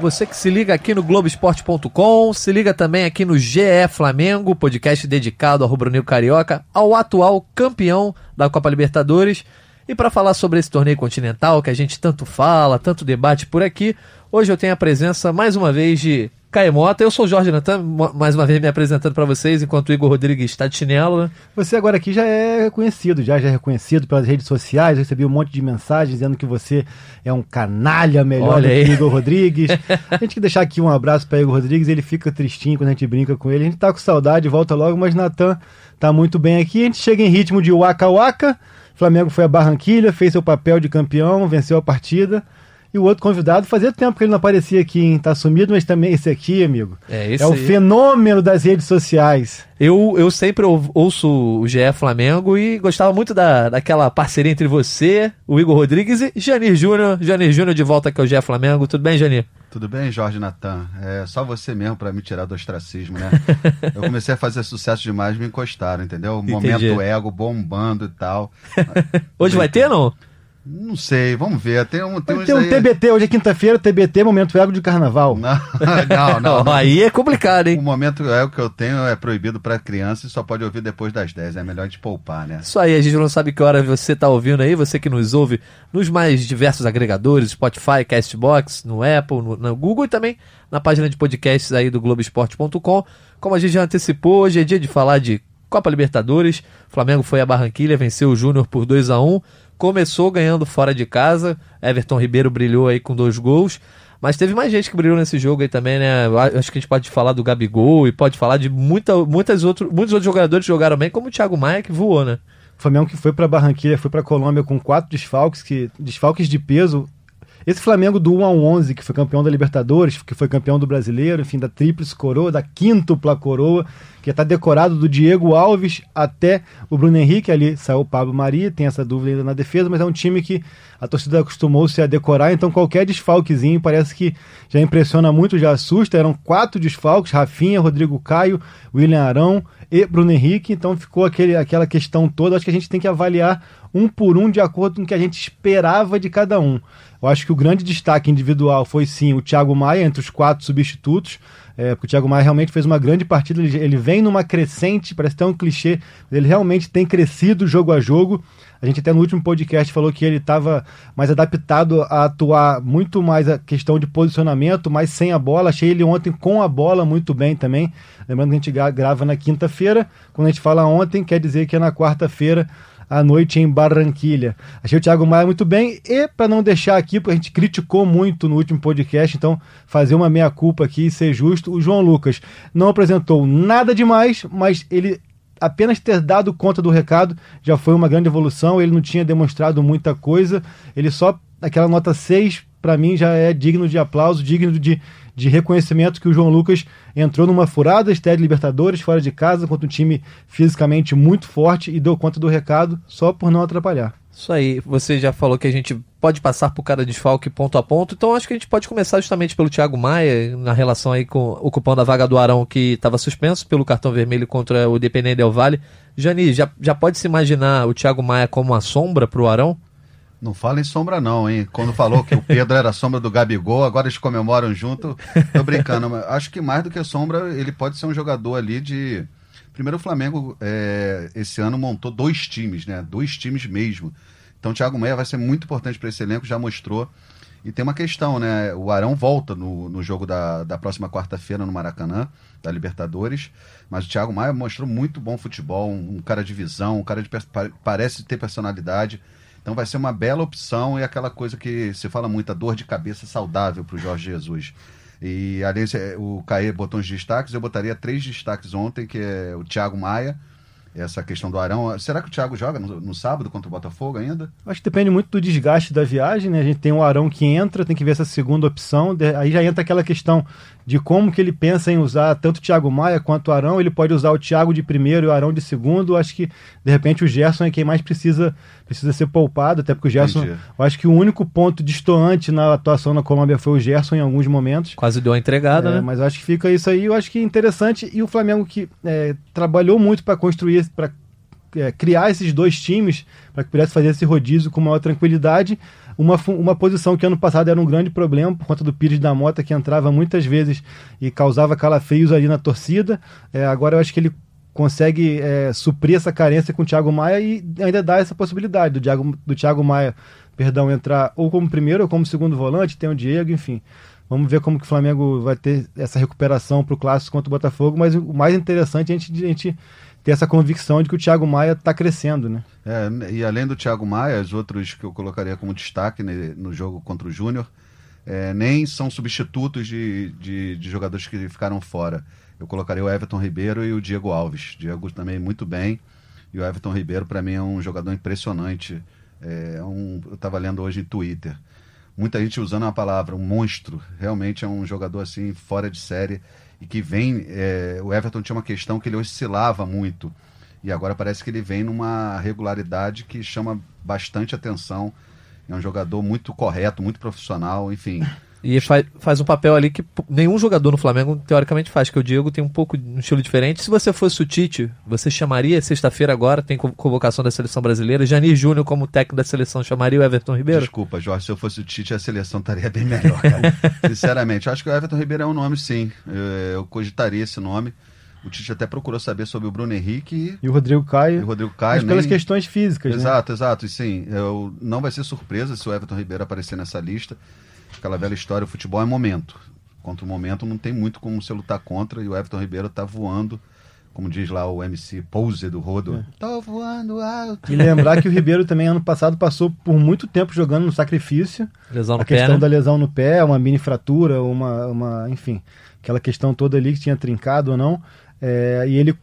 Você que se liga aqui no Globoesporte.com, se liga também aqui no GE Flamengo, podcast dedicado ao rubro-negro carioca, ao atual campeão da Copa Libertadores. E para falar sobre esse torneio continental que a gente tanto fala, tanto debate por aqui, hoje eu tenho a presença mais uma vez de Caemota. Eu sou o Jorge Natan, mais uma vez me apresentando para vocês, enquanto o Igor Rodrigues está de chinelo. Né? Você agora aqui já é reconhecido, já, já é reconhecido pelas redes sociais, recebi um monte de mensagens dizendo que você é um canalha melhor Olha do que o Igor Rodrigues. a gente que deixar aqui um abraço para Igor Rodrigues, ele fica tristinho quando a gente brinca com ele. A gente tá com saudade, volta logo, mas Natan tá muito bem aqui. A gente chega em ritmo de waka waka. Flamengo foi a Barranquilha, fez seu papel de campeão, venceu a partida. E o outro convidado, fazia tempo que ele não aparecia aqui, hein? Tá sumido, mas também esse aqui, amigo. É, esse é o aí. fenômeno das redes sociais. Eu, eu sempre ouço o GE Flamengo e gostava muito da, daquela parceria entre você, o Igor Rodrigues e Janir Júnior. Janir Júnior de volta aqui ao GE Flamengo. Tudo bem, Janir? Tudo bem, Jorge Natan? É só você mesmo para me tirar do ostracismo, né? eu comecei a fazer sucesso demais, me encostaram, entendeu? Momento ego bombando e tal. Hoje vai ter, não? Não sei, vamos ver. Tem um, tem, tem um aí... TBT, hoje é quinta-feira, TBT, Momento Ego de Carnaval. Não, não, não, não. Aí é complicado, hein? O Momento Ego que eu tenho é proibido para criança e só pode ouvir depois das 10. É melhor a gente poupar, né? Isso aí, a gente não sabe que hora você tá ouvindo aí, você que nos ouve nos mais diversos agregadores, Spotify, Castbox, no Apple, no, no Google e também na página de podcasts aí do Globoesporte.com. Como a gente já antecipou, hoje é dia de falar de Copa Libertadores. O Flamengo foi a Barranquilha, venceu o Júnior por 2 a 1 começou ganhando fora de casa. Everton Ribeiro brilhou aí com dois gols. Mas teve mais gente que brilhou nesse jogo aí também, né? Acho que a gente pode falar do Gabigol e pode falar de muita, muitas outro, muitos outros jogadores que jogaram bem, como o Thiago Maia, que voou, né? O Flamengo que foi para Barranquilla, foi para Colômbia com quatro desfalques, que, desfalques de peso. Esse Flamengo do 1 a 11, que foi campeão da Libertadores, que foi campeão do Brasileiro, enfim, da tríplice coroa, da quíntupla coroa, que está decorado do Diego Alves até o Bruno Henrique, ali saiu o Pablo Maria, tem essa dúvida ainda na defesa, mas é um time que a torcida acostumou-se a decorar, então qualquer desfalquezinho parece que já impressiona muito, já assusta. Eram quatro desfalques: Rafinha, Rodrigo Caio, William Arão e Bruno Henrique, então ficou aquele, aquela questão toda. Acho que a gente tem que avaliar um por um de acordo com o que a gente esperava de cada um. Eu acho que o grande destaque individual foi sim o Thiago Maia entre os quatro substitutos. É, porque o Thiago Maia realmente fez uma grande partida, ele, ele vem numa crescente, parece até um clichê, ele realmente tem crescido jogo a jogo. A gente até no último podcast falou que ele estava mais adaptado a atuar muito mais a questão de posicionamento, mas sem a bola. Achei ele ontem com a bola muito bem também. Lembrando que a gente grava na quinta-feira. Quando a gente fala ontem, quer dizer que é na quarta-feira à noite em Barranquilha. Achei o Thiago Maia muito bem e para não deixar aqui, porque a gente criticou muito no último podcast, então fazer uma meia-culpa aqui e ser justo, o João Lucas não apresentou nada demais, mas ele apenas ter dado conta do recado já foi uma grande evolução, ele não tinha demonstrado muita coisa, ele só aquela nota 6 para mim já é digno de aplauso, digno de de reconhecimento que o João Lucas entrou numa furada estreia de Libertadores, fora de casa, contra um time fisicamente muito forte e deu conta do recado só por não atrapalhar. Isso aí, você já falou que a gente pode passar por cada desfalque ponto a ponto, então acho que a gente pode começar justamente pelo Thiago Maia, na relação aí com ocupando a vaga do Arão que estava suspenso pelo cartão vermelho contra o Dependente Del Vale. Jani, já, já pode se imaginar o Thiago Maia como uma sombra para o Arão? Não fala em sombra não, hein? Quando falou que o Pedro era sombra do Gabigol, agora eles comemoram junto. Tô brincando, mas acho que mais do que sombra, ele pode ser um jogador ali de... Primeiro o Flamengo, é, esse ano, montou dois times, né? Dois times mesmo. Então o Thiago Meia vai ser muito importante para esse elenco, já mostrou. E tem uma questão, né? O Arão volta no, no jogo da, da próxima quarta-feira no Maracanã, da Libertadores. Mas o Thiago Maia mostrou muito bom futebol, um, cara de visão, um cara de parece ter personalidade. Então vai ser uma bela opção e aquela coisa que se fala muito, a dor de cabeça saudável para o Jorge Jesus. E além o Caê botou uns destaques, eu botaria três destaques ontem, que é o Thiago Maia, essa questão do Arão. Será que o Thiago joga no, no, sábado contra o Botafogo ainda? Acho que depende muito do desgaste da viagem, né? A gente tem o Arão que entra, tem que ver essa segunda opção. Aí já entra aquela questão de como que ele pensa em usar tanto o Thiago Maia quanto o Arão. Ele pode usar o Thiago de primeiro e o Arão de segundo. Acho que, de repente, o Gerson é quem mais precisa, precisa ser poupado, até porque o Gerson. Entendi. Eu acho que o único ponto distoante na atuação na Colômbia foi o Gerson em alguns momentos. Quase deu a entregada, é, né? Mas acho que fica isso aí. Eu acho que é interessante. E o Flamengo que é, trabalhou muito para construir, para é, criar esses dois times, para que pudesse fazer esse rodízio com maior tranquilidade uma, uma posição que ano passado era um grande problema por conta do Pires da Mota, que entrava muitas vezes e causava calafrios ali na torcida. É, agora eu acho que ele consegue é, suprir essa carência com o Thiago Maia e ainda dá essa possibilidade do Thiago, do Thiago Maia perdão, entrar ou como primeiro ou como segundo volante, tem o Diego, enfim. Vamos ver como que o Flamengo vai ter essa recuperação para o clássico contra o Botafogo, mas o mais interessante é a gente, a gente ter essa convicção de que o Thiago Maia está crescendo, né? É, e além do Thiago Maia, os outros que eu colocaria como destaque no jogo contra o Júnior, é, nem são substitutos de, de, de, jogadores que ficaram fora. Eu colocaria o Everton Ribeiro e o Diego Alves. Diego também muito bem. E o Everton Ribeiro, para mim, é um jogador impressionante. É um, eu estava lendo hoje em Twitter. Muita gente usando a palavra um monstro. Realmente é um jogador assim, fora de série e que vem. É, o Everton tinha uma questão que ele oscilava muito. E agora parece que ele vem numa regularidade que chama bastante atenção. É um jogador muito correto, muito profissional, enfim. E faz, faz um papel ali que nenhum jogador no Flamengo teoricamente faz, que o Diego tem um pouco um estilo diferente. Se você fosse o Tite, você chamaria sexta-feira agora, tem convocação da seleção brasileira, Janir Júnior como técnico da seleção, chamaria o Everton Ribeiro? Desculpa, Jorge, se eu fosse o Tite, a seleção estaria bem melhor, cara. Sinceramente, acho que o Everton Ribeiro é um nome, sim. Eu, eu cogitaria esse nome. O Tite até procurou saber sobre o Bruno Henrique e o Rodrigo Caio. E o Rodrigo Caio. Mas pelas nem... questões físicas, Exato, né? exato. E sim, eu... não vai ser surpresa se o Everton Ribeiro aparecer nessa lista aquela velha história, o futebol é momento. Contra o momento não tem muito como você lutar contra e o Everton Ribeiro tá voando, como diz lá o MC Pose do Rodo. É. Tô voando alto. E lembrar que o Ribeiro também ano passado passou por muito tempo jogando no sacrifício. Lesão no a questão né? da lesão no pé, uma mini fratura, uma, uma, enfim, aquela questão toda ali que tinha trincado ou não. É, e ele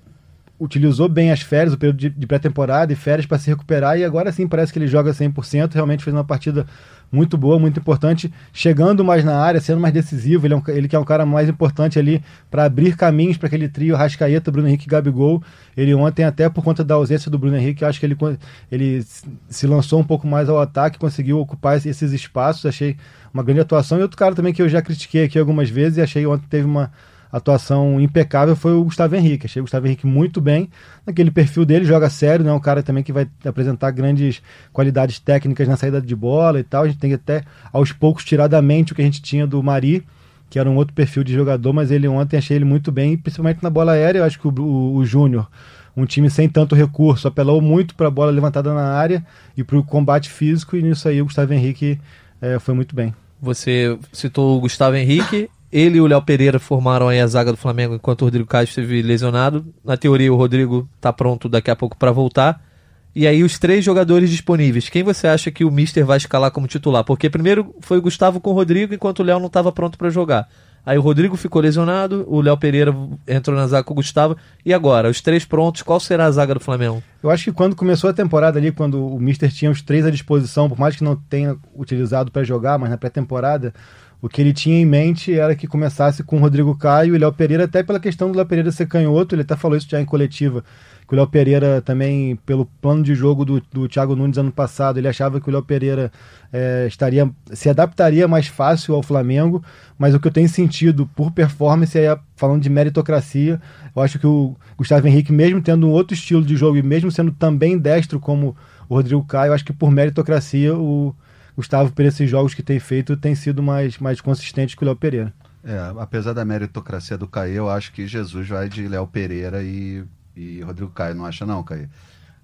utilizou bem as férias, o período de, de pré-temporada e férias para se recuperar e agora sim parece que ele joga 100%, realmente fez uma partida muito boa, muito importante, chegando mais na área, sendo mais decisivo, ele, é um, ele que é um cara mais importante ali para abrir caminhos para aquele trio Rascaeta, Bruno Henrique e Gabigol. Ele ontem, até por conta da ausência do Bruno Henrique, acho que ele, ele se lançou um pouco mais ao ataque, conseguiu ocupar esses espaços, achei uma grande atuação. E outro cara também que eu já critiquei aqui algumas vezes e achei ontem teve uma atuação impecável foi o Gustavo Henrique. Achei o Gustavo Henrique muito bem naquele perfil dele, joga sério, né? Um cara também que vai apresentar grandes qualidades técnicas na saída de bola e tal. A gente tem que até aos poucos tirar da mente o que a gente tinha do Mari, que era um outro perfil de jogador, mas ele ontem achei ele muito bem, principalmente na bola aérea. Eu acho que o, o, o Júnior, um time sem tanto recurso, apelou muito para a bola levantada na área e para o combate físico, e nisso aí o Gustavo Henrique é, foi muito bem. Você citou o Gustavo Henrique, ele e o Léo Pereira formaram aí a zaga do Flamengo enquanto o Rodrigo Caio esteve lesionado. Na teoria, o Rodrigo está pronto daqui a pouco para voltar. E aí, os três jogadores disponíveis. Quem você acha que o Mister vai escalar como titular? Porque primeiro foi o Gustavo com o Rodrigo, enquanto o Léo não estava pronto para jogar. Aí o Rodrigo ficou lesionado, o Léo Pereira entrou na zaga com o Gustavo. E agora, os três prontos, qual será a zaga do Flamengo? Eu acho que quando começou a temporada ali, quando o Mister tinha os três à disposição, por mais que não tenha utilizado para jogar, mas na pré-temporada, o que ele tinha em mente era que começasse com o Rodrigo Caio e Léo Pereira, até pela questão do Léo Pereira ser canhoto, ele até falou isso já em coletiva, que o Léo Pereira também, pelo plano de jogo do, do Thiago Nunes ano passado, ele achava que o Léo Pereira é, estaria se adaptaria mais fácil ao Flamengo, mas o que eu tenho sentido por performance, é, falando de meritocracia, eu acho que o Gustavo Henrique, mesmo tendo um outro estilo de jogo e mesmo sendo também destro como o Rodrigo Caio, eu acho que por meritocracia o Gustavo, por esses jogos que tem feito, tem sido mais, mais consistente que o Léo Pereira. É, apesar da meritocracia do Caio, eu acho que Jesus vai de Léo Pereira e, e Rodrigo Caio, não acha não, Caio?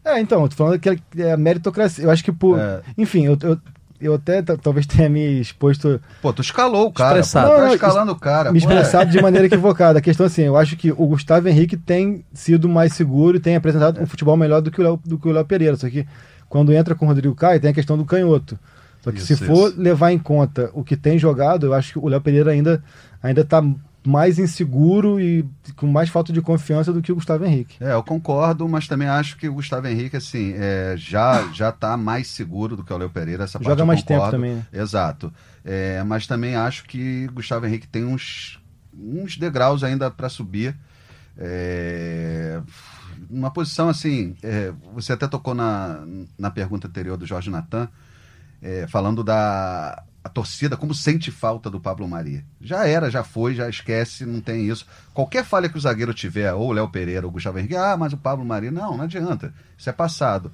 É, então, eu tô falando que é a meritocracia. Eu acho que por. É. Enfim, eu, eu, eu até talvez tenha me exposto. Pô, tu escalou o cara. Expressado. Pô, não, tá escalando o cara. Me expressado de maneira equivocada. A questão assim, eu acho que o Gustavo Henrique tem sido mais seguro e tem apresentado é. um futebol melhor do que o Léo, do que o Léo Pereira. Só que quando entra com o Rodrigo Caio, tem a questão do canhoto. Só que isso, se for levar em conta o que tem jogado, eu acho que o Léo Pereira ainda ainda está mais inseguro e com mais falta de confiança do que o Gustavo Henrique. É, eu concordo, mas também acho que o Gustavo Henrique, assim, é, já, já tá mais seguro do que o Léo Pereira. Essa Joga mais concordo. tempo também, né? Exato. É, mas também acho que o Gustavo Henrique tem uns, uns degraus ainda para subir. É, uma posição assim, é, você até tocou na, na pergunta anterior do Jorge Natan, é, falando da a torcida como sente falta do Pablo Maria. Já era, já foi, já esquece, não tem isso. Qualquer falha que o zagueiro tiver, ou o Léo Pereira ou o Gustavo Henrique, ah, mas o Pablo Maria, não, não adianta. Isso é passado.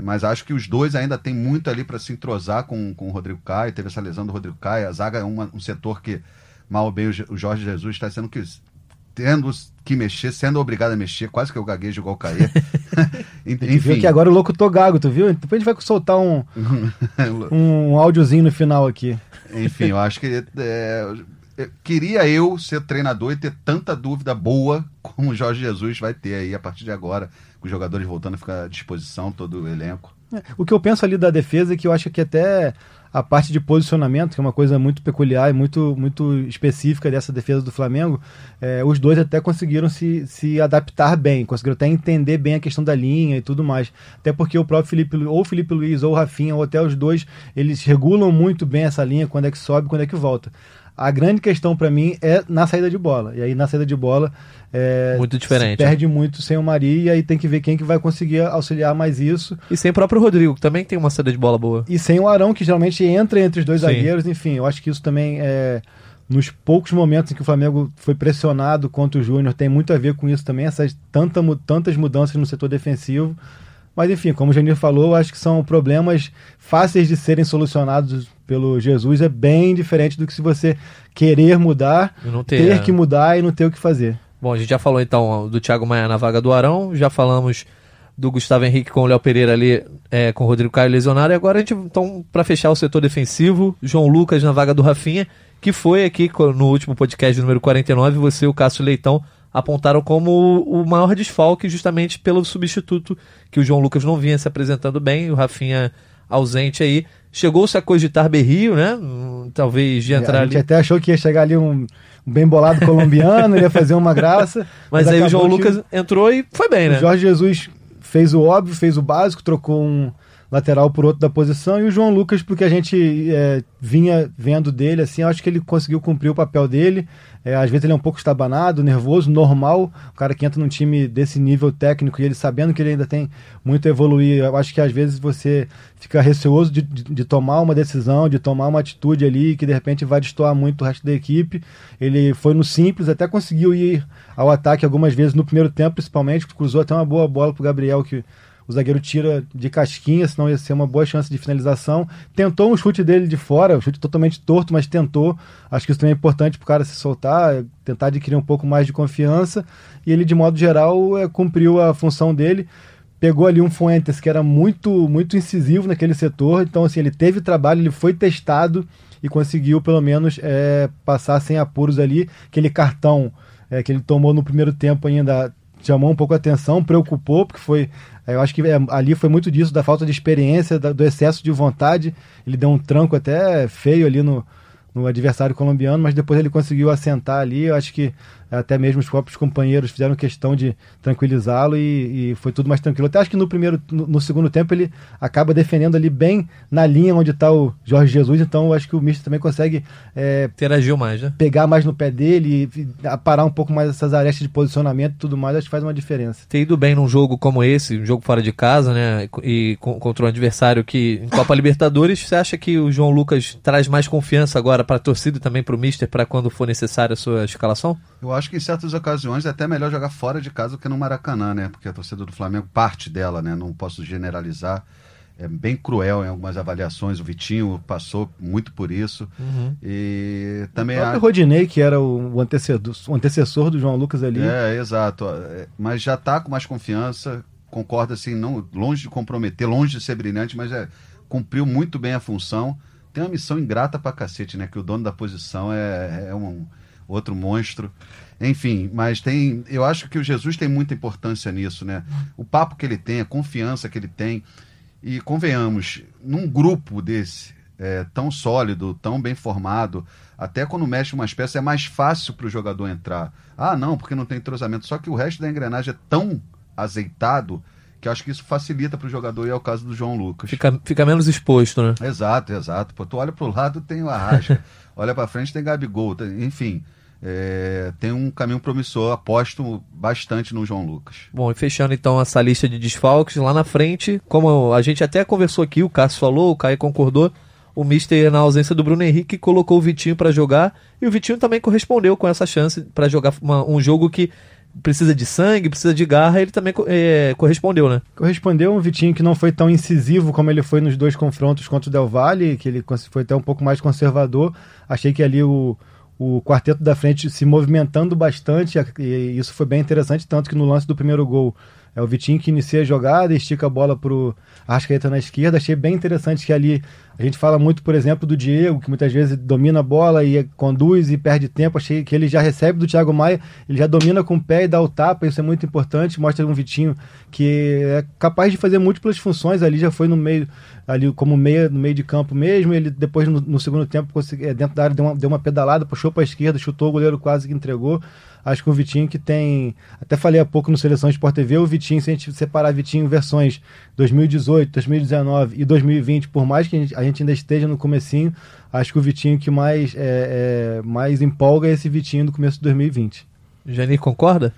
Mas acho que os dois ainda tem muito ali para se entrosar com, com o Rodrigo Caio. Teve essa lesão do Rodrigo Caio. A zaga é uma, um setor que, mal ou bem, o Jorge Jesus está sendo que tendo que mexer, sendo obrigado a mexer, quase que eu gaguejo igual cair. Enfim. Viu que agora o louco tô gago, tu viu? Depois a gente vai soltar um, um áudiozinho no final aqui. Enfim, eu acho que é, queria eu ser treinador e ter tanta dúvida boa como o Jorge Jesus vai ter aí a partir de agora, com os jogadores voltando a ficar à disposição, todo o elenco. É, o que eu penso ali da defesa é que eu acho que até a parte de posicionamento, que é uma coisa muito peculiar e muito, muito específica dessa defesa do Flamengo, é, os dois até conseguiram se, se adaptar bem, conseguiram até entender bem a questão da linha e tudo mais. Até porque o próprio Felipe, ou Felipe Luiz ou o Rafinha, ou até os dois, eles regulam muito bem essa linha, quando é que sobe, quando é que volta. A grande questão para mim é na saída de bola. E aí na saída de bola é, muito diferente. perde muito sem o Mari e aí tem que ver quem que vai conseguir auxiliar mais isso. E sem o próprio Rodrigo, que também tem uma saída de bola boa. E sem o Arão, que geralmente entra entre os dois Sim. zagueiros. Enfim, eu acho que isso também é nos poucos momentos em que o Flamengo foi pressionado contra o Júnior, tem muito a ver com isso também, essas tanta, tantas mudanças no setor defensivo. Mas enfim, como o Janir falou, acho que são problemas fáceis de serem solucionados pelo Jesus. É bem diferente do que se você querer mudar, ter, ter é. que mudar e não ter o que fazer. Bom, a gente já falou então do Thiago Maia na vaga do Arão, já falamos do Gustavo Henrique com o Léo Pereira ali, é, com o Rodrigo Caio lesionado. E agora a gente, então, para fechar o setor defensivo, João Lucas na vaga do Rafinha, que foi aqui no último podcast número 49, você e o Cássio Leitão apontaram como o maior desfalque justamente pelo substituto que o João Lucas não vinha se apresentando bem, o Rafinha ausente aí. Chegou-se a cogitar Berrio, né? Hum, talvez de entrar ali. A gente ali... até achou que ia chegar ali um, um bem bolado colombiano, ia fazer uma graça. Mas, mas aí o João Lucas entrou e foi bem, né? O Jorge Jesus fez o óbvio, fez o básico, trocou um lateral por outro da posição, e o João Lucas, porque a gente é, vinha vendo dele, assim, acho que ele conseguiu cumprir o papel dele. É, às vezes ele é um pouco estabanado, nervoso, normal. O cara que entra num time desse nível técnico e ele sabendo que ele ainda tem muito a evoluir. Eu acho que às vezes você fica receoso de, de, de tomar uma decisão, de tomar uma atitude ali que de repente vai destoar muito o resto da equipe. Ele foi no simples, até conseguiu ir ao ataque algumas vezes no primeiro tempo, principalmente, cruzou até uma boa bola pro Gabriel que o zagueiro tira de casquinha, senão ia ser uma boa chance de finalização. Tentou um chute dele de fora, um chute totalmente torto, mas tentou. Acho que isso também é importante para o cara se soltar, tentar adquirir um pouco mais de confiança. E ele, de modo geral, é, cumpriu a função dele. Pegou ali um Fuentes que era muito, muito incisivo naquele setor. Então, assim, ele teve trabalho, ele foi testado e conseguiu, pelo menos, é, passar sem apuros ali. Aquele cartão é, que ele tomou no primeiro tempo ainda chamou um pouco a atenção, preocupou, porque foi é, eu acho que é, ali foi muito disso, da falta de experiência, do excesso de vontade. Ele deu um tranco até feio ali no, no adversário colombiano, mas depois ele conseguiu assentar ali. Eu acho que até mesmo os próprios companheiros fizeram questão de tranquilizá-lo e, e, foi tudo mais tranquilo. Até acho que no primeiro, no, no, segundo tempo ele acaba defendendo ali bem na linha onde está o Jorge Jesus, então acho que o Mister também consegue é, interagiu mais, né? Pegar mais no pé dele parar um pouco mais essas arestas de posicionamento e tudo mais, acho que faz uma diferença. Ter ido bem num jogo como esse, um jogo fora de casa, né? E contra um adversário que em Copa Libertadores, você acha que o João Lucas traz mais confiança agora para a torcida e também para o Mister para quando for necessária a sua escalação? Eu acho que em certas ocasiões é até melhor jogar fora de casa do que no Maracanã, né? Porque a torcida do Flamengo, parte dela, né? Não posso generalizar. É bem cruel em algumas avaliações. O Vitinho passou muito por isso. Uhum. E também. O próprio a... Rodinei, que era o antecessor, o antecessor do João Lucas ali. É, exato. É, mas já está com mais confiança. Concordo, assim, não, longe de comprometer, longe de ser brilhante, mas é, cumpriu muito bem a função. Tem uma missão ingrata pra cacete, né? Que o dono da posição é, é um outro monstro. Enfim, mas tem. Eu acho que o Jesus tem muita importância nisso, né? O papo que ele tem, a confiança que ele tem. E convenhamos, num grupo desse, é, tão sólido, tão bem formado. Até quando mexe umas peças é mais fácil para o jogador entrar. Ah, não, porque não tem entrosamento. Só que o resto da engrenagem é tão azeitado que eu acho que isso facilita para o jogador e é o caso do João Lucas. Fica, fica menos exposto, né? Exato, exato. Pô, tu olha para o lado, tem o Arrasca. olha para frente, tem Gabigol. Tem, enfim, é, tem um caminho promissor. Aposto bastante no João Lucas. Bom, e fechando então essa lista de desfalques, lá na frente, como a gente até conversou aqui, o Cássio falou, o Caio concordou, o Mister, na ausência do Bruno Henrique, colocou o Vitinho para jogar e o Vitinho também correspondeu com essa chance para jogar uma, um jogo que precisa de sangue, precisa de garra, ele também é, correspondeu, né? Correspondeu um Vitinho que não foi tão incisivo como ele foi nos dois confrontos contra o Del Valle, que ele foi até um pouco mais conservador. Achei que ali o, o quarteto da frente se movimentando bastante, e isso foi bem interessante, tanto que no lance do primeiro gol é o Vitinho que inicia a jogada, estica a bola pro Arrascaeta na esquerda. Achei bem interessante que ali a gente fala muito, por exemplo, do Diego, que muitas vezes domina a bola e conduz e perde tempo. Achei que ele já recebe do Thiago Maia, ele já domina com o pé e dá o tapa, isso é muito importante. Mostra um Vitinho que é capaz de fazer múltiplas funções ali, já foi no meio, ali como meia, no meio de campo mesmo. Ele depois, no, no segundo tempo, consegui, é, dentro da área, deu uma, deu uma pedalada, puxou para a esquerda, chutou, o goleiro quase que entregou. Acho que o Vitinho que tem. Até falei há pouco no Seleção Sport TV, o Vitinho, se a gente separar Vitinho versões 2018, 2019 e 2020, por mais que a gente, a gente ainda esteja no comecinho, acho que o Vitinho que mais, é, é, mais empolga é esse Vitinho do começo de 2020. Janir, concorda?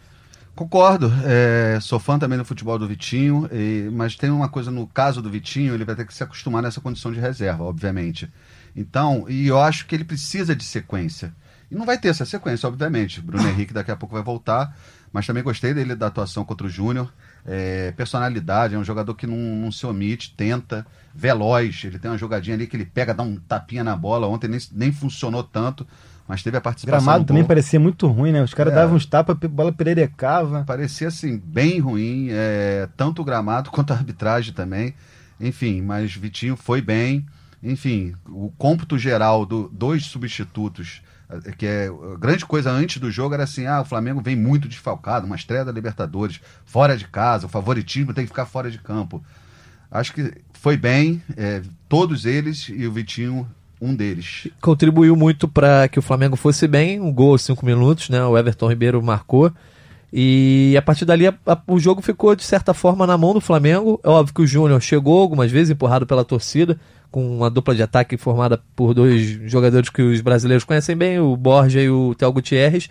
Concordo, é, sou fã também do futebol do Vitinho, e, mas tem uma coisa no caso do Vitinho, ele vai ter que se acostumar nessa condição de reserva, obviamente. Então, e eu acho que ele precisa de sequência. E não vai ter essa sequência, obviamente. Bruno Henrique daqui a pouco vai voltar, mas também gostei dele da atuação contra o Júnior. É, personalidade, é um jogador que não, não, se omite, tenta, veloz. Ele tem uma jogadinha ali que ele pega, dá um tapinha na bola. Ontem nem, nem funcionou tanto, mas teve a participação. Gramado também parecia muito ruim, né? Os caras é, davam uns tapas, a bola pererecava. Parecia assim, bem ruim, é, tanto o gramado quanto a arbitragem também. Enfim, mas Vitinho foi bem. Enfim, o cômputo geral do dois substitutos que é a grande coisa antes do jogo era assim, ah, o Flamengo vem muito desfalcado, uma estreia da Libertadores, fora de casa, o favoritismo tem que ficar fora de campo. Acho que foi bem, é, todos eles e o Vitinho um deles. Contribuiu muito para que o Flamengo fosse bem, um gol aos cinco minutos, né? O Everton Ribeiro marcou. E a partir dali a, a, o jogo ficou de certa forma na mão do Flamengo. É óbvio que o Júnior chegou algumas vezes empurrado pela torcida, com uma dupla de ataque formada por dois jogadores que os brasileiros conhecem bem, o Borja e o Théo Gutierrez.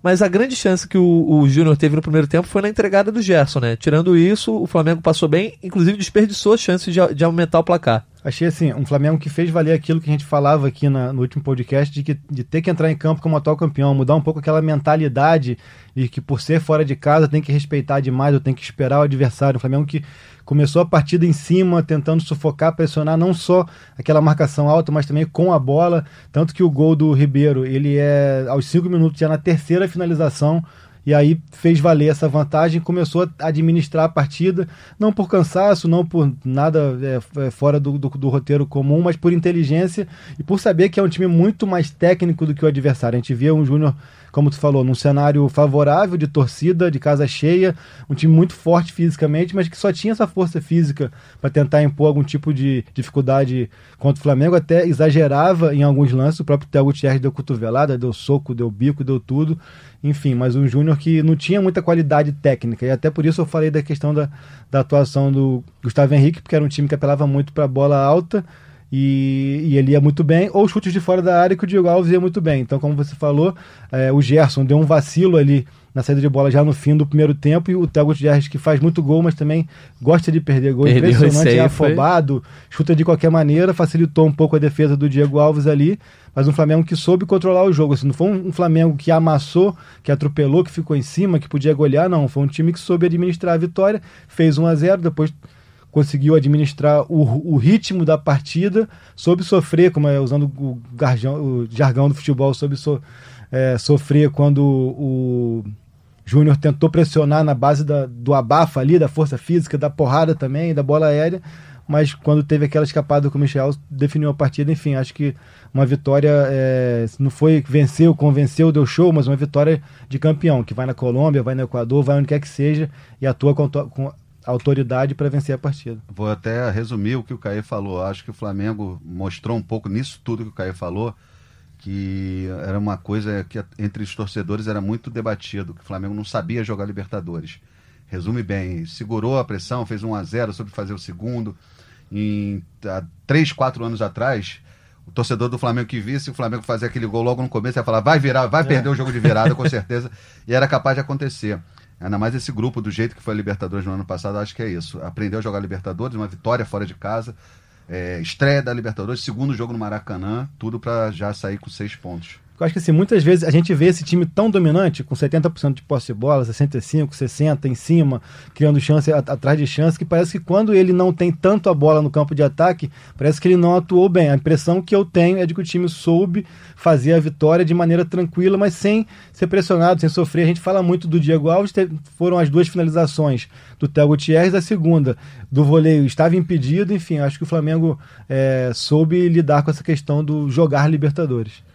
Mas a grande chance que o, o Júnior teve no primeiro tempo foi na entregada do Gerson, né? Tirando isso, o Flamengo passou bem, inclusive desperdiçou a chance de, de aumentar o placar. Achei assim, um Flamengo que fez valer aquilo que a gente falava aqui na, no último podcast, de, que, de ter que entrar em campo como atual campeão, mudar um pouco aquela mentalidade e que por ser fora de casa tem que respeitar demais, ou tem que esperar o adversário. Um Flamengo que começou a partida em cima, tentando sufocar, pressionar não só aquela marcação alta, mas também com a bola. Tanto que o gol do Ribeiro, ele é aos cinco minutos, já na terceira finalização, e aí fez valer essa vantagem, começou a administrar a partida, não por cansaço, não por nada é, é, fora do, do, do, roteiro comum, mas por inteligência e por saber que é um time muito mais técnico do que o adversário. A gente via um Júnior como tu falou, num cenário favorável de torcida, de casa cheia, um time muito forte fisicamente, mas que só tinha essa força física para tentar impor algum tipo de dificuldade contra o Flamengo, até exagerava em alguns lances, o próprio Théo Gutierrez deu cotovelada, deu soco, deu bico, deu tudo, enfim, mas um Júnior que não tinha muita qualidade técnica, e até por isso eu falei da questão da, da atuação do Gustavo Henrique, porque era um time que apelava muito para bola alta, e, e, ele ia muito bem, ou chutes de fora da área que o Diego Alves ia muito bem. Então, como você falou, é, o Gerson deu um vacilo ali na saída de bola já no fim do primeiro tempo, e o Thiago Gutierrez que faz muito gol, mas também gosta de perder gol, Perdeu impressionante, é afobado, foi... chuta de qualquer maneira, facilitou um pouco a defesa do Diego Alves ali, mas um Flamengo que soube controlar o jogo, assim, não foi um Flamengo que amassou, que atropelou, que ficou em cima, que podia golear, não, foi um time que soube administrar a vitória, fez 1 a 0 depois conseguiu administrar o, o ritmo da partida, soube sofrer, como é usando o, garjão, o jargão do futebol, soube so, é, sofrer quando o Júnior tentou pressionar na base da, do abafa ali, da força física, da porrada também, da bola aérea, mas quando teve aquela escapada com o Michel, definiu a partida. Enfim, acho que uma vitória é, não foi venceu, convenceu, deu show, mas uma vitória de campeão, que vai na Colômbia, vai no Equador, vai onde quer que seja e atua com, com autoridade para vencer a partida. Vou até resumir o que o Caio falou. Acho que o Flamengo mostrou um pouco nisso tudo que o Caio falou, que era uma coisa que entre os torcedores era muito debatido, que o Flamengo não sabia jogar Libertadores. Resume bem, segurou a pressão, fez 1 a 0 sobre fazer o segundo. Em há três, quatro anos atrás, o torcedor do Flamengo que visse o Flamengo fazer aquele gol logo no começo, ia falar, vai virar, vai é. perder o jogo de virada, com certeza. e era capaz de acontecer. Ainda mais esse grupo, do jeito que foi a Libertadores no ano passado, acho que é isso. Aprendeu a jogar Libertadores, uma vitória fora de casa, é, estreia da Libertadores, segundo jogo no Maracanã, tudo para já sair com seis pontos. Eu acho que assim, muitas vezes a gente vê esse time tão dominante, com 70% de posse de bola, 65, 60 em cima, criando chance atrás de chance, que parece que quando ele não tem tanto a bola no campo de ataque, parece que ele não atuou bem. A impressão que eu tenho é de que o time soube fazer a vitória de maneira tranquila, mas sem ser pressionado, sem sofrer. A gente fala muito do Diego Alves, foram as duas finalizações do Theo Gutierrez, a segunda do voleio estava impedido, enfim, acho que o Flamengo é, soube lidar com essa questão do jogar Libertadores.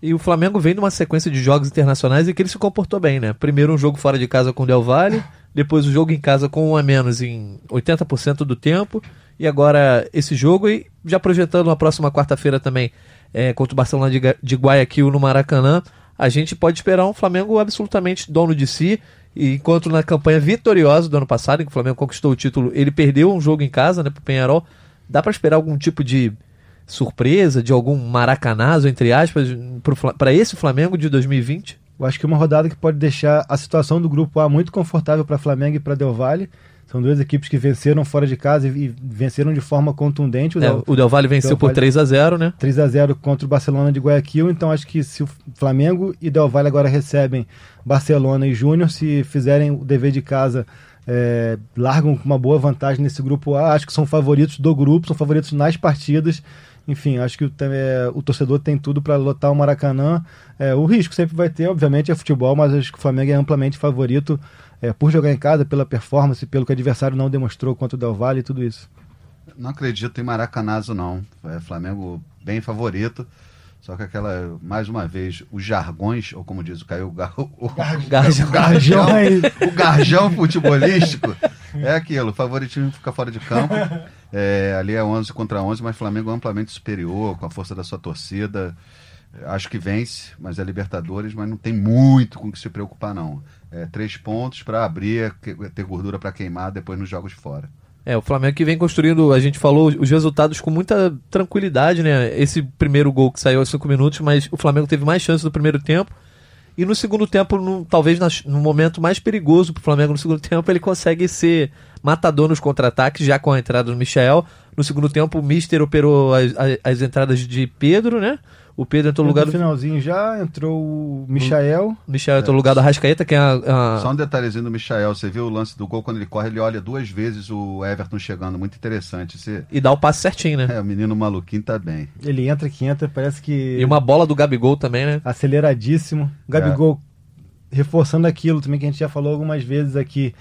E o Flamengo vem numa sequência de jogos internacionais e que ele se comportou bem, né? Primeiro um jogo fora de casa com o Del Valle, depois o jogo em casa com um a menos em 80% do tempo, e agora esse jogo e já projetando na próxima quarta-feira também é, contra o Barcelona de, de Guayaquil no Maracanã, a gente pode esperar um Flamengo absolutamente dono de si, e enquanto na campanha vitoriosa do ano passado, em que o Flamengo conquistou o título, ele perdeu um jogo em casa, né, pro Penharol, dá para esperar algum tipo de surpresa, de algum maracanazo, entre aspas, para esse Flamengo de 2020? Eu acho que é uma rodada que pode deixar a situação do grupo A muito confortável para Flamengo e para Del Valle. São duas equipes que venceram fora de casa e, e venceram de forma contundente. O, é, Del, o Del Valle venceu Del Valle, por 3 a 0 né? 3 a 0 contra o Barcelona de Guayaquil. Então acho que se o Flamengo e Del Valle agora recebem Barcelona e Júnior, se fizerem o dever de casa é, largam com uma boa vantagem nesse grupo A. Acho que são favoritos do grupo, são favoritos nas partidas. Enfim, acho que o, é, o torcedor tem tudo para lotar o Maracanã. É, o risco sempre vai ter, obviamente, é futebol, mas acho que o Flamengo é amplamente favorito é, por jogar em casa, pela performance, pelo que o adversário não demonstrou contra o Del Valle e tudo isso. Não acredito em Maracanazo, não. É Flamengo bem favorito. Só que aquela, mais uma vez, os jargões, ou como diz o Caio, o, gar, o, garjão, garjão, o garjão futebolístico é aquilo, favoritismo fica fora de campo. É, ali é 11 contra 11, mas Flamengo é amplamente superior, com a força da sua torcida. Acho que vence, mas é Libertadores, mas não tem muito com que se preocupar, não. É, três pontos para abrir, ter gordura para queimar depois nos jogos fora. É, o Flamengo que vem construindo, a gente falou os resultados com muita tranquilidade, né? Esse primeiro gol que saiu aos 5 minutos, mas o Flamengo teve mais chances no primeiro tempo. E no segundo tempo, no, talvez no momento mais perigoso para o Flamengo no segundo tempo, ele consegue ser matador nos contra-ataques, já com a entrada do Michel. No segundo tempo, o Mister operou as, as, as entradas de Pedro, né? O Pedro entrou no lugar do. finalzinho já entrou o Michael. O Michael entrou no lugar da Rascaeta, que é a, a, Só um detalhezinho do Michael. Você viu o lance do gol quando ele corre, ele olha duas vezes o Everton chegando. Muito interessante. Você... E dá o passe certinho, né? É, o menino maluquinho tá bem. Ele entra que entra, parece que. E uma bola do Gabigol também, né? Aceleradíssimo. O Gabigol é. reforçando aquilo também que a gente já falou algumas vezes aqui.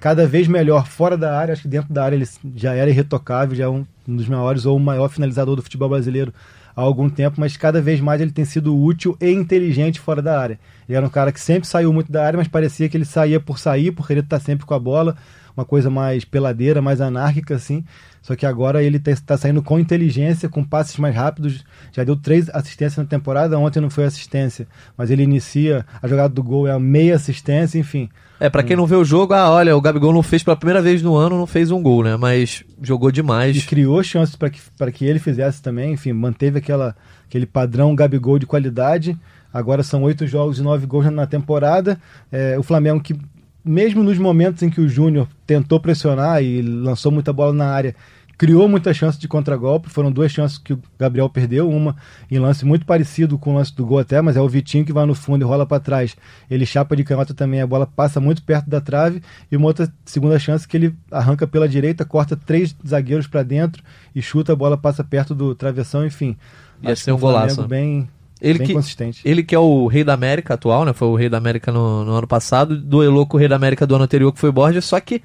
Cada vez melhor fora da área. Acho que dentro da área ele já era irretocável, já é um dos maiores ou o maior finalizador do futebol brasileiro há algum tempo, mas cada vez mais ele tem sido útil e inteligente fora da área. Ele era um cara que sempre saiu muito da área, mas parecia que ele saía por sair, por querer estar sempre com a bola, uma coisa mais peladeira, mais anárquica, assim. Só que agora ele está saindo com inteligência, com passes mais rápidos. Já deu três assistências na temporada, ontem não foi assistência, mas ele inicia a jogada do gol, é a meia assistência, enfim. É, para quem não vê o jogo, ah, olha, o Gabigol não fez pela primeira vez no ano, não fez um gol, né? Mas jogou demais. E criou chances para que, que ele fizesse também, enfim, manteve aquela, aquele padrão Gabigol de qualidade. Agora são oito jogos e nove gols na temporada. É, o Flamengo que mesmo nos momentos em que o Júnior tentou pressionar e lançou muita bola na área, criou muita chance de contragolpe. Foram duas chances que o Gabriel perdeu, uma em lance muito parecido com o lance do gol até, mas é o Vitinho que vai no fundo e rola para trás. Ele chapa de canhota também, a bola passa muito perto da trave e uma outra segunda chance que ele arranca pela direita, corta três zagueiros para dentro e chuta a bola passa perto do travessão, enfim. Ia ser um golaço. Bem ele Bem que, consistente. Ele que é o rei da América atual, né? Foi o rei da América no, no ano passado, duelou com o rei da América do ano anterior, que foi Borja, só que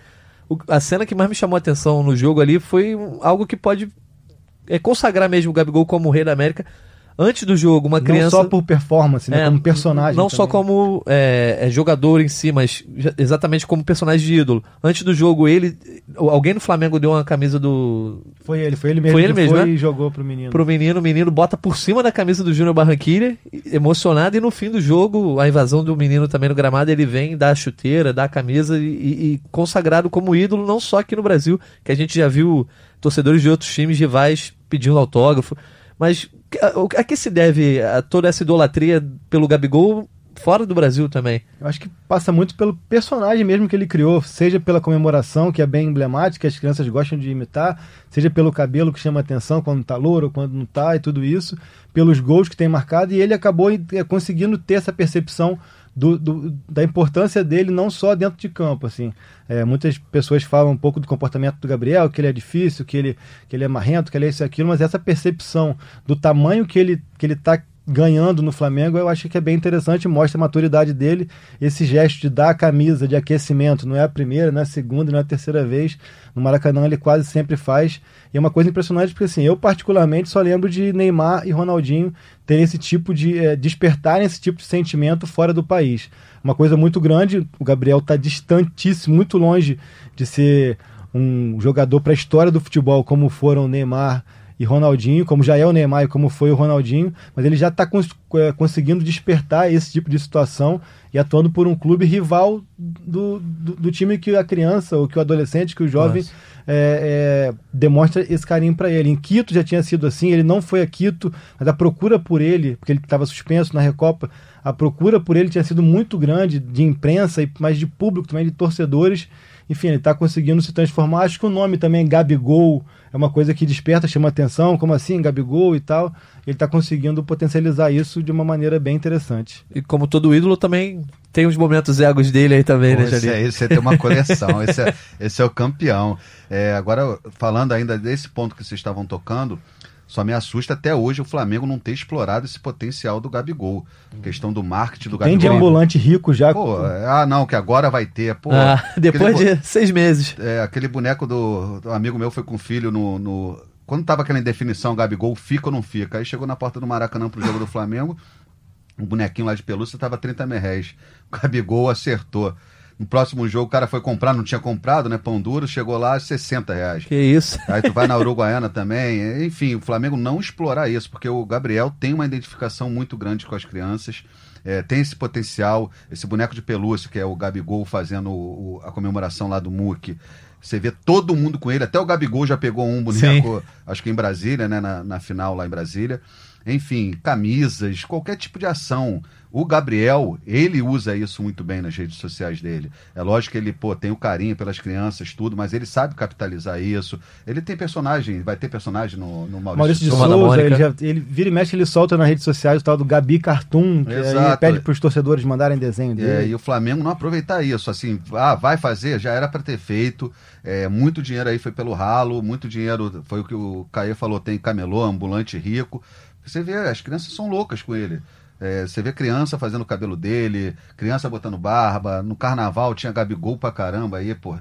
o, a cena que mais me chamou a atenção no jogo ali foi algo que pode é, consagrar mesmo o Gabigol como o rei da América. Antes do jogo, uma criança. Não só por performance, né? É, como personagem. Não só também. como é, é, jogador em si, mas exatamente como personagem de ídolo. Antes do jogo, ele. Alguém no Flamengo deu uma camisa do. Foi ele, foi ele mesmo Foi ele mesmo, foi né? e jogou pro menino. Pro menino, o menino bota por cima da camisa do Júnior Barranquilla, emocionado, e no fim do jogo, a invasão do menino também no gramado, ele vem, dá a chuteira, dá a camisa e- e consagrado como ídolo, não só aqui no Brasil, que a gente já viu torcedores de outros times rivais pedindo autógrafo. Mas a, que se deve a toda essa idolatria pelo Gabigol fora do Brasil também? Eu acho que passa muito pelo personagem mesmo que ele criou, seja pela comemoração, que é bem emblemática, as crianças gostam de imitar, seja pelo cabelo que chama atenção quando tá louro, quando não tá e tudo isso, pelos gols que tem marcado, e ele acabou eh, conseguindo ter essa percepção do, do- da importância dele não só dentro de campo, assim. É, muitas pessoas falam um pouco do comportamento do Gabriel, que ele é difícil, que ele, que ele é marrento, que ele é isso e aquilo, mas essa percepção do tamanho que ele, que ele tá ganhando no Flamengo, eu acho que é bem interessante, mostra a maturidade dele, esse gesto de dar a camisa de aquecimento, não é a primeira, não é a segunda, não é a terceira vez, no Maracanã ele quase sempre faz, e é uma coisa impressionante porque assim, eu particularmente só lembro de Neymar e Ronaldinho terem esse tipo de, eh, despertarem esse tipo de sentimento fora do país. Uma coisa muito grande, o Gabriel está distantíssimo, muito longe de ser um jogador para a história do futebol como foram Neymar e Ronaldinho, como já é o Neymar e como foi o Ronaldinho, mas ele já está cons eh, conseguindo despertar esse tipo de situação e atuando por um clube rival do, do, do time que a criança, ou que o adolescente, que o jovem é, é, demonstra esse carinho para ele. Em Quito já tinha sido assim, ele não foi a Quito, mas a procura por ele, porque ele estava suspenso na Recopa, a procura por ele tinha sido muito grande de imprensa, e mas de público também, de torcedores. Enfim, ele está conseguindo se transformar. Acho que o nome também, Gabigol, é uma coisa que desperta, chama atenção. Como assim, Gabigol e tal? Ele está conseguindo potencializar isso de uma maneira bem interessante. E como todo ídolo, também tem os momentos egos dele aí também, Pô, né, esse, Janine? aí você tem uma coleção, esse é, esse é o campeão. É, agora, falando ainda desse ponto que vocês estavam tocando, só me assusta até hoje o Flamengo não ter explorado esse potencial do Gabigol. questão do marketing do Tem Gabigol. de ambulante rico já. Pô, é, ah, não, que agora vai ter. Pô, Ah, depois aquele, de seis meses. é, aquele boneco do, do amigo meu foi com o filho no. no- quando tava aquela indefinição, Gabigol fica ou não fica? Aí chegou na porta do Maracanã pro jogo do Flamengo, um bonequinho lá de pelúcia tava 30 mil reais. O Gabigol acertou. No próximo jogo o cara foi comprar, não tinha comprado, né? Pão duro, chegou lá 60 reais. Que isso. Aí tu vai na Uruguaiana também. Enfim, o Flamengo não explorar isso, porque o Gabriel tem uma identificação muito grande com as crianças. é, tem esse potencial, esse boneco de pelúcia, que é o Gabigol fazendo o- o- a comemoração lá do MUC. Você vê todo mundo com ele, até o Gabigol já pegou um boneco, acho que em Brasília, né? Na, na final lá em Brasília. Enfim, camisas, qualquer tipo de ação. O Gabriel, ele usa isso muito bem nas redes sociais dele. É lógico que ele, pô, tem o carinho pelas crianças, tudo, mas ele sabe capitalizar isso. Ele tem personagem, vai ter personagem no, no Maurício, Maurício de Souza, Mônica. ele, já- ele vira e mexe, ele solta nas redes sociais o tal do Gabi Cartoon, que aí Exato. pede para os torcedores mandarem desenho É, dele. e o Flamengo não aproveitar isso, assim, ah, vai fazer, já era para ter feito. É, muito dinheiro aí foi pelo ralo, muito dinheiro, foi o que o Caê falou, tem camelô, ambulante rico. Você vê, as crianças são loucas com ele. É, você vê criança fazendo o cabelo dele, criança botando barba. No carnaval tinha Gabigol pra caramba aí, pô.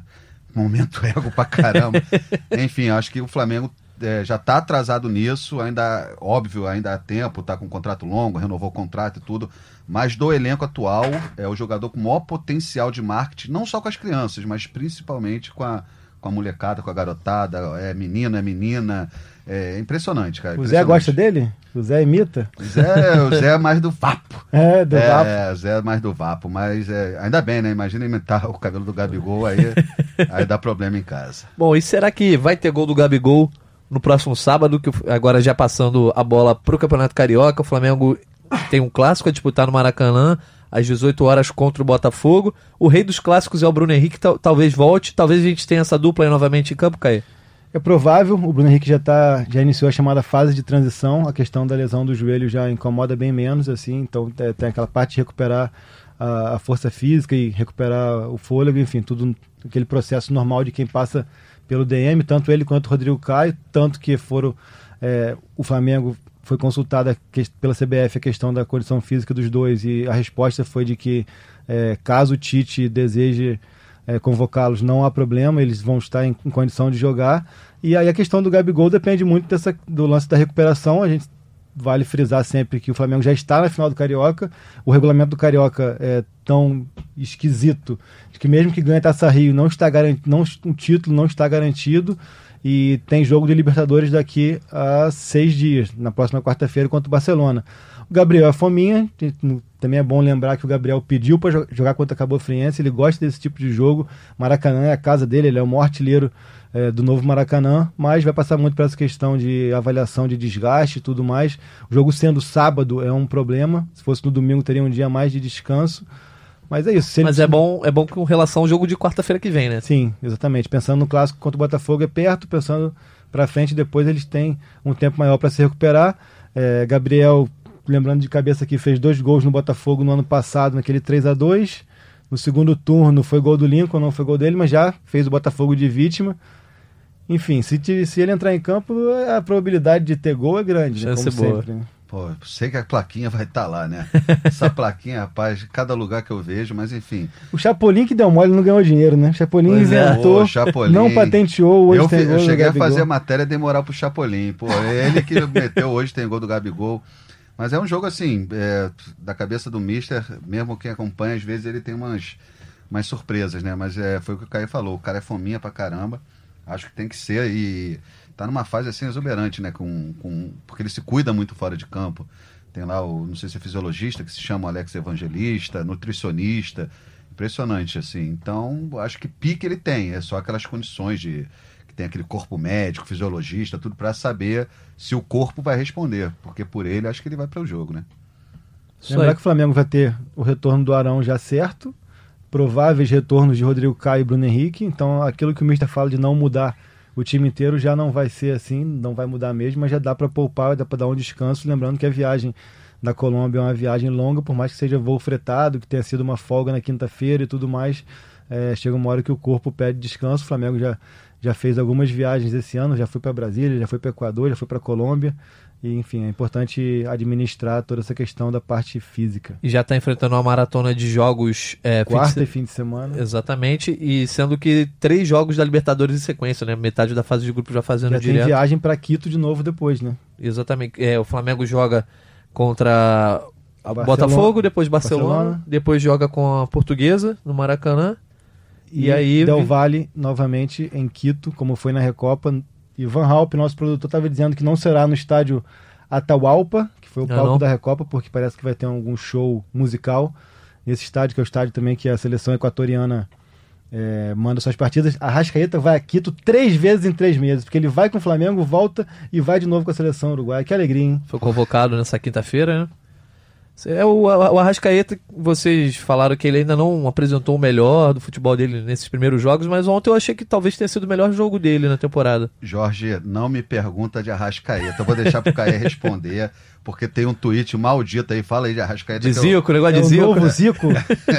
Momento ego pra caramba. Enfim, acho que o Flamengo é, já tá atrasado nisso, ainda, óbvio, ainda há tempo, tá com um contrato longo, renovou o contrato e tudo. Mas do elenco atual, é o jogador com maior potencial de marketing, não só com as crianças, mas principalmente com a, com a molecada, com a garotada. É menino, é menina. É impressionante, cara. O Zé gosta dele? O Zé imita? O Zé, o Zé é mais do vapo. É, do é, Vapo. é, o Zé é mais do vapo, mas é, ainda bem, né? Imagina imitar o cabelo do Gabigol, aí, aí dá problema em casa. Bom, e será que vai ter gol do Gabigol no próximo sábado? Que agora já passando a bola pro Campeonato Carioca, o Flamengo tem um clássico a disputar no Maracanã às 18 horas contra o Botafogo. O rei dos clássicos é o Bruno Henrique, tal- talvez volte, talvez a gente tenha essa dupla aí novamente em campo, Caê. É provável, o Bruno Henrique já, tá, já iniciou a chamada fase de transição, a questão da lesão do joelho já incomoda bem menos, assim, então é, tem aquela parte de recuperar a, a força física e recuperar o fôlego, enfim, tudo aquele processo normal de quem passa pelo DM, tanto ele quanto o Rodrigo Caio, tanto que foram é, o Flamengo foi consultado a que- pela CBF a questão da condição física dos dois e a resposta foi de que é, caso o Tite deseje é, convocá-los, não há problema, eles vão estar em, em condição de jogar. E aí a questão do Gabigol depende muito dessa, do lance da recuperação. A gente vale frisar sempre que o Flamengo já está na final do Carioca. O regulamento do Carioca é tão esquisito que mesmo que ganhe Taça Rio, não está garantido, não, o título não está garantido. E tem jogo de Libertadores daqui a seis dias, na próxima quarta-feira contra o Barcelona. O Gabriel é fominha, também é bom lembrar que o Gabriel pediu para jogar contra a Cabo Friense, ele gosta desse tipo de jogo. Maracanã é a casa dele, ele é o maior artilheiro é, do novo Maracanã, mas vai passar muito por essa questão de avaliação de desgaste e tudo mais. O jogo sendo sábado é um problema, se fosse no domingo teria um dia mais de descanso. Mas é isso. Mas é bom, é bom com relação ao jogo de quarta-feira que vem, né? Sim, exatamente. Pensando no clássico contra o Botafogo é perto, pensando para frente, depois eles têm um tempo maior para se recuperar. É, Gabriel, lembrando de cabeça aqui, fez dois gols no Botafogo no ano passado, naquele 3 a 2 No segundo turno foi gol do Lincoln, não foi gol dele, mas já fez o Botafogo de vítima. Enfim, se, se ele entrar em campo, a probabilidade de ter gol é grande, né? Chance Como boa. sempre. Né? Pô, sei que a plaquinha vai estar tá lá, né? Essa plaquinha, rapaz, cada lugar que eu vejo, mas enfim. O Chapolin que deu mole não ganhou dinheiro, né? O Chapolin pois é. inventou, é. Chapolin. não patenteou, hoje eu, tem gol Eu cheguei a fazer a matéria demorar pro Chapolin. Pô, é ele que meteu hoje tem gol do Gabigol. Mas é um jogo assim, é, da cabeça do Mister, mesmo quem acompanha, às vezes ele tem umas, umas surpresas, né? Mas é, foi o que o Caio falou, o cara é fominha pra caramba. Acho que tem que ser e tá numa fase assim exuberante, né? Com, com, porque ele se cuida muito fora de campo. Tem lá o, não sei se é fisiologista, que se chama Alex Evangelista, nutricionista. Impressionante, assim. Então, acho que pique ele tem. É só aquelas condições de que tem aquele corpo médico, fisiologista, tudo para saber se o corpo vai responder. Porque por ele, acho que ele vai para o jogo, né? Lembrar que o Flamengo vai ter o retorno do Arão já certo, prováveis retornos de Rodrigo Caio e Bruno Henrique. Então, aquilo que o Mister fala de não mudar o time inteiro já não vai ser assim, não vai mudar mesmo, mas já dá para poupar, dá para dar um descanso. Lembrando que a viagem da Colômbia é uma viagem longa, por mais que seja voo fretado, que tenha sido uma folga na quinta-feira e tudo mais. É, chega uma hora que o corpo pede descanso. O Flamengo já, já fez algumas viagens esse ano, já foi para Brasília, já foi para Equador, já foi para Colômbia. E, enfim, é importante administrar toda essa questão da parte física. E já está enfrentando uma maratona de jogos. É, Quarta fim e fim de semana. Exatamente. E sendo que três jogos da Libertadores em sequência, né? Metade da fase de grupo já fazendo já direto. tem viagem para Quito de novo depois, né? Exatamente. É, o Flamengo joga contra o Botafogo, depois Barcelona, Barcelona, depois joga com a Portuguesa no Maracanã. E, e aí. Del Valle novamente em Quito, como foi na Recopa, e Van Halp, nosso produtor, estava dizendo que não será no estádio Atahualpa, que foi o palco não. da Recopa, porque parece que vai ter algum show musical nesse estádio, que é o estádio também que a seleção equatoriana é, manda suas partidas. A Rascaeta vai a Quito três vezes em três meses, porque ele vai com o Flamengo, volta e vai de novo com a seleção uruguaia. Que alegria, hein? Foi convocado nessa quinta-feira, né? É o, o Arrascaeta, vocês falaram que ele ainda não apresentou o melhor do futebol dele nesses primeiros jogos, mas ontem eu achei que talvez tenha sido o melhor jogo dele na temporada. Jorge, não me pergunta de Arrascaeta. Eu vou deixar pro Caio responder, porque tem um tweet maldito aí, fala aí de Arrascaeta. De Zico, o negócio é de Zico. Novo né? Zico.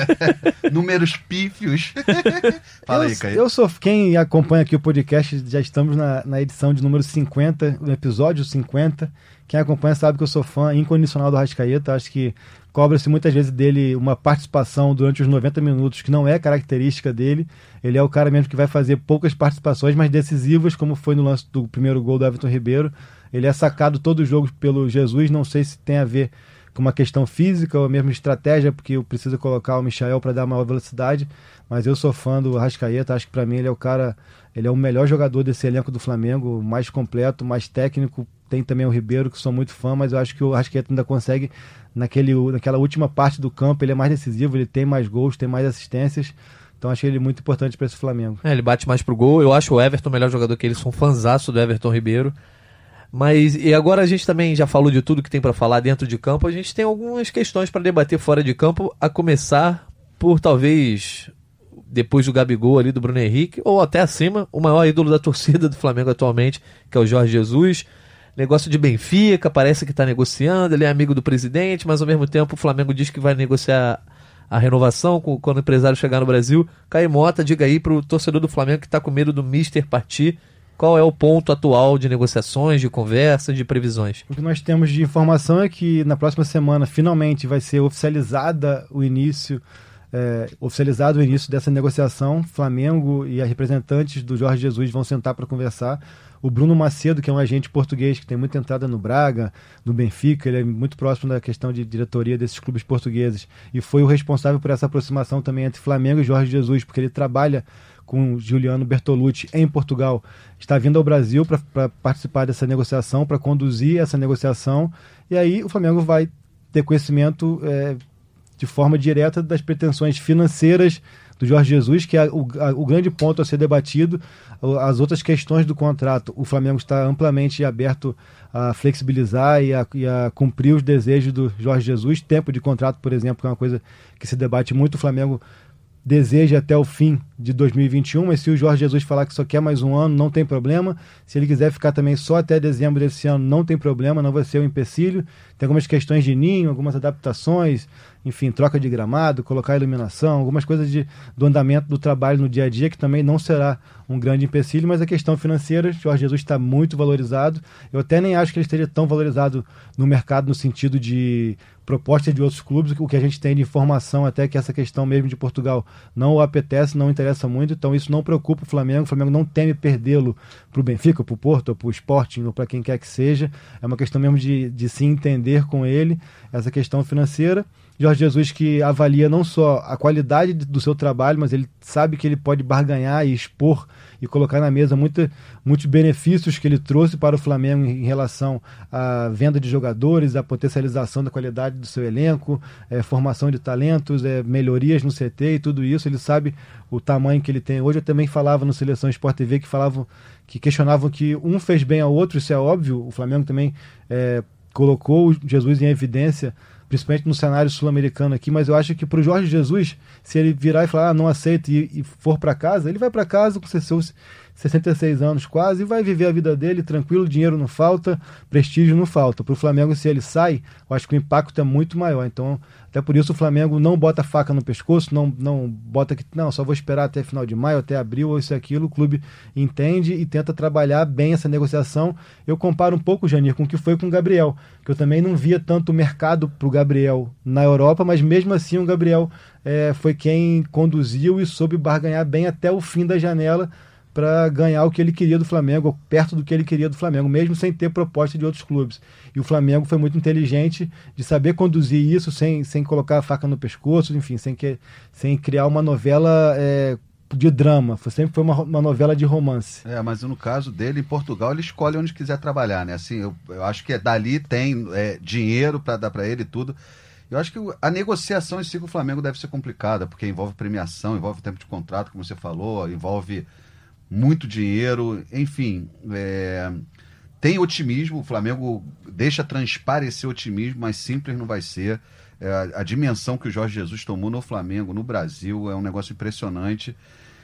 Números pífios. fala eu, aí, Caio. Eu sou, quem acompanha aqui o podcast, já estamos na, na edição de número 50, no episódio 50. Quem acompanha sabe que eu sou fã incondicional do Rascaeta. Acho que cobra-se muitas vezes dele uma participação durante os 90 minutos que não é característica dele. Ele é o cara mesmo que vai fazer poucas participações, mas decisivas, como foi no lance do primeiro gol do Everton Ribeiro. Ele é sacado todo o jogo pelo Jesus. Não sei se tem a ver com uma questão física ou mesmo estratégia, porque eu preciso colocar o Michael para dar maior velocidade. Mas eu sou fã do Rascaeta. Acho que para mim ele é o cara, ele é o melhor jogador desse elenco do Flamengo, mais completo, mais técnico, tem também o Ribeiro, que sou muito fã, mas eu acho que o Rasqueta ainda consegue, naquele, naquela última parte do campo, ele é mais decisivo, ele tem mais gols, tem mais assistências. Então achei ele muito importante para esse Flamengo. É, ele bate mais pro gol. Eu acho o Everton o melhor jogador que ele. Sou um fanzaço do Everton Ribeiro. Mas e agora a gente também já falou de tudo que tem para falar dentro de campo. A gente tem algumas questões para debater fora de campo, a começar por talvez depois do Gabigol ali do Bruno Henrique ou até acima, o maior ídolo da torcida do Flamengo atualmente, que é o Jorge Jesus negócio de Benfica, parece que está negociando, ele é amigo do presidente, mas ao mesmo tempo o Flamengo diz que vai negociar a renovação quando o empresário chegar no Brasil. Caimota, diga aí para o torcedor do Flamengo que está com medo do Mister partir, qual é o ponto atual de negociações, de conversas, de previsões? O que nós temos de informação é que na próxima semana finalmente vai ser oficializada o início é, oficializado o início dessa negociação. Flamengo e as representantes do Jorge Jesus vão sentar para conversar. O Bruno Macedo, que é um agente português que tem muita entrada no Braga, no Benfica, ele é muito próximo da questão de diretoria desses clubes portugueses. E foi o responsável por essa aproximação também entre Flamengo e Jorge Jesus, porque ele trabalha com Juliano Bertolucci em Portugal, está vindo ao Brasil para participar dessa negociação, para conduzir essa negociação, e aí o Flamengo vai ter conhecimento é, de forma direta das pretensões financeiras do Jorge Jesus, que é o, a, o grande ponto a ser debatido. As outras questões do contrato, o Flamengo está amplamente aberto a flexibilizar e a, e a, cumprir os desejos do Jorge Jesus. Tempo de contrato, por exemplo, que é uma coisa que se debate muito. O Flamengo deseja até o fim de 2021, mas se o Jorge Jesus falar que só quer mais um ano, não tem problema. Se ele quiser ficar também só até dezembro desse ano, não tem problema, não vai ser um empecilho. Tem algumas questões de ninho, algumas adaptações, enfim, troca de gramado, colocar iluminação, algumas coisas de, do andamento do trabalho no dia a dia, que também não será um grande empecilho, mas a questão financeira, Jorge Jesus está muito valorizado. Eu até nem acho que ele esteja tão valorizado no mercado no sentido de proposta de outros clubes, o que a gente tem de informação até que essa questão mesmo de Portugal não o apetece, não interessa muito, então isso não preocupa o Flamengo, o Flamengo não teme perdê-lo para o Benfica, para o Porto, para o Sporting ou para quem quer que seja, é uma questão mesmo de, de se entender com ele, essa questão financeira. Jorge Jesus que avalia não só a qualidade do seu trabalho, mas ele sabe que ele pode barganhar e expor e colocar na mesa muita, muitos benefícios que ele trouxe para o Flamengo em relação à venda de jogadores, à potencialização da qualidade do seu elenco, é, formação de talentos, é, melhorias no CT e tudo isso. Ele sabe o tamanho que ele tem hoje. Eu também falava no Seleção Sport TV que falavam que questionavam que um fez bem ao outro, isso é óbvio. O Flamengo também é, colocou Jesus em evidência principalmente no cenário sul-americano aqui, mas eu acho que para o Jorge Jesus, se ele virar e falar, ah, não aceito e, e for para casa, ele vai para casa com seus 66 anos quase e vai viver a vida dele tranquilo, dinheiro não falta, prestígio não falta. Para o Flamengo, se ele sai, eu acho que o impacto é muito maior. Então, até por isso o Flamengo não bota faca no pescoço, não, não bota que, não, só vou esperar até final de maio, até abril, ou isso e aquilo. O clube entende e tenta trabalhar bem essa negociação. Eu comparo um pouco, Janir, com o que foi com o Gabriel, que eu também não via tanto mercado para o Gabriel na Europa, mas mesmo assim o Gabriel é, foi quem conduziu e soube barganhar bem até o fim da janela para ganhar o que ele queria do Flamengo, perto do que ele queria do Flamengo, mesmo sem ter proposta de outros clubes. E o Flamengo foi muito inteligente de saber conduzir isso sem, sem colocar a faca no pescoço, enfim, sem, que, sem criar uma novela é, de drama. Foi, sempre foi uma, uma, novela de romance. É, mas no caso dele, em Portugal, ele escolhe onde quiser trabalhar, né? Assim, eu, eu acho que dali tem é, dinheiro para dar para ele tudo. Eu acho que a negociação em si com o Flamengo deve ser complicada, porque envolve premiação, envolve tempo de contrato, como você falou, envolve muito dinheiro, enfim. É, tem otimismo, o Flamengo deixa transparecer otimismo, mas simples não vai ser. É, a dimensão que o Jorge Jesus tomou no Flamengo, no Brasil, é um negócio impressionante.